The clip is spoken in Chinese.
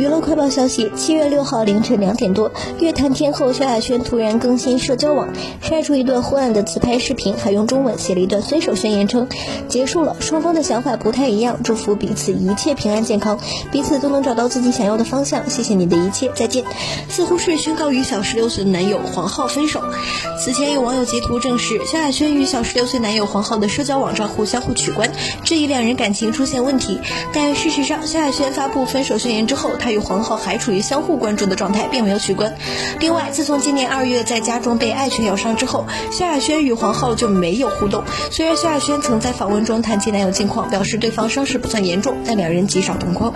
娱乐快报消息：七月六号凌晨两点多，乐坛天后萧亚轩突然更新社交网，晒出一段昏暗的自拍视频，还用中文写了一段分手宣言，称结束了，双方的想法不太一样，祝福彼此一切平安健康，彼此都能找到自己想要的方向。谢谢你的一切，再见。似乎是宣告与小十六岁的男友黄浩分手。此前有网友截图证实，萧亚轩与小十六岁男友黄浩的社交网账户相互取关，质疑两人感情出现问题。但事实上，萧亚轩发布分手宣言之后，他。与皇后还处于相互关注的状态，并没有取关。另外，自从今年二月在家中被爱犬咬伤之后，萧亚轩与皇后就没有互动。虽然萧亚轩曾在访问中谈及男友近况，表示对方伤势不算严重，但两人极少同框。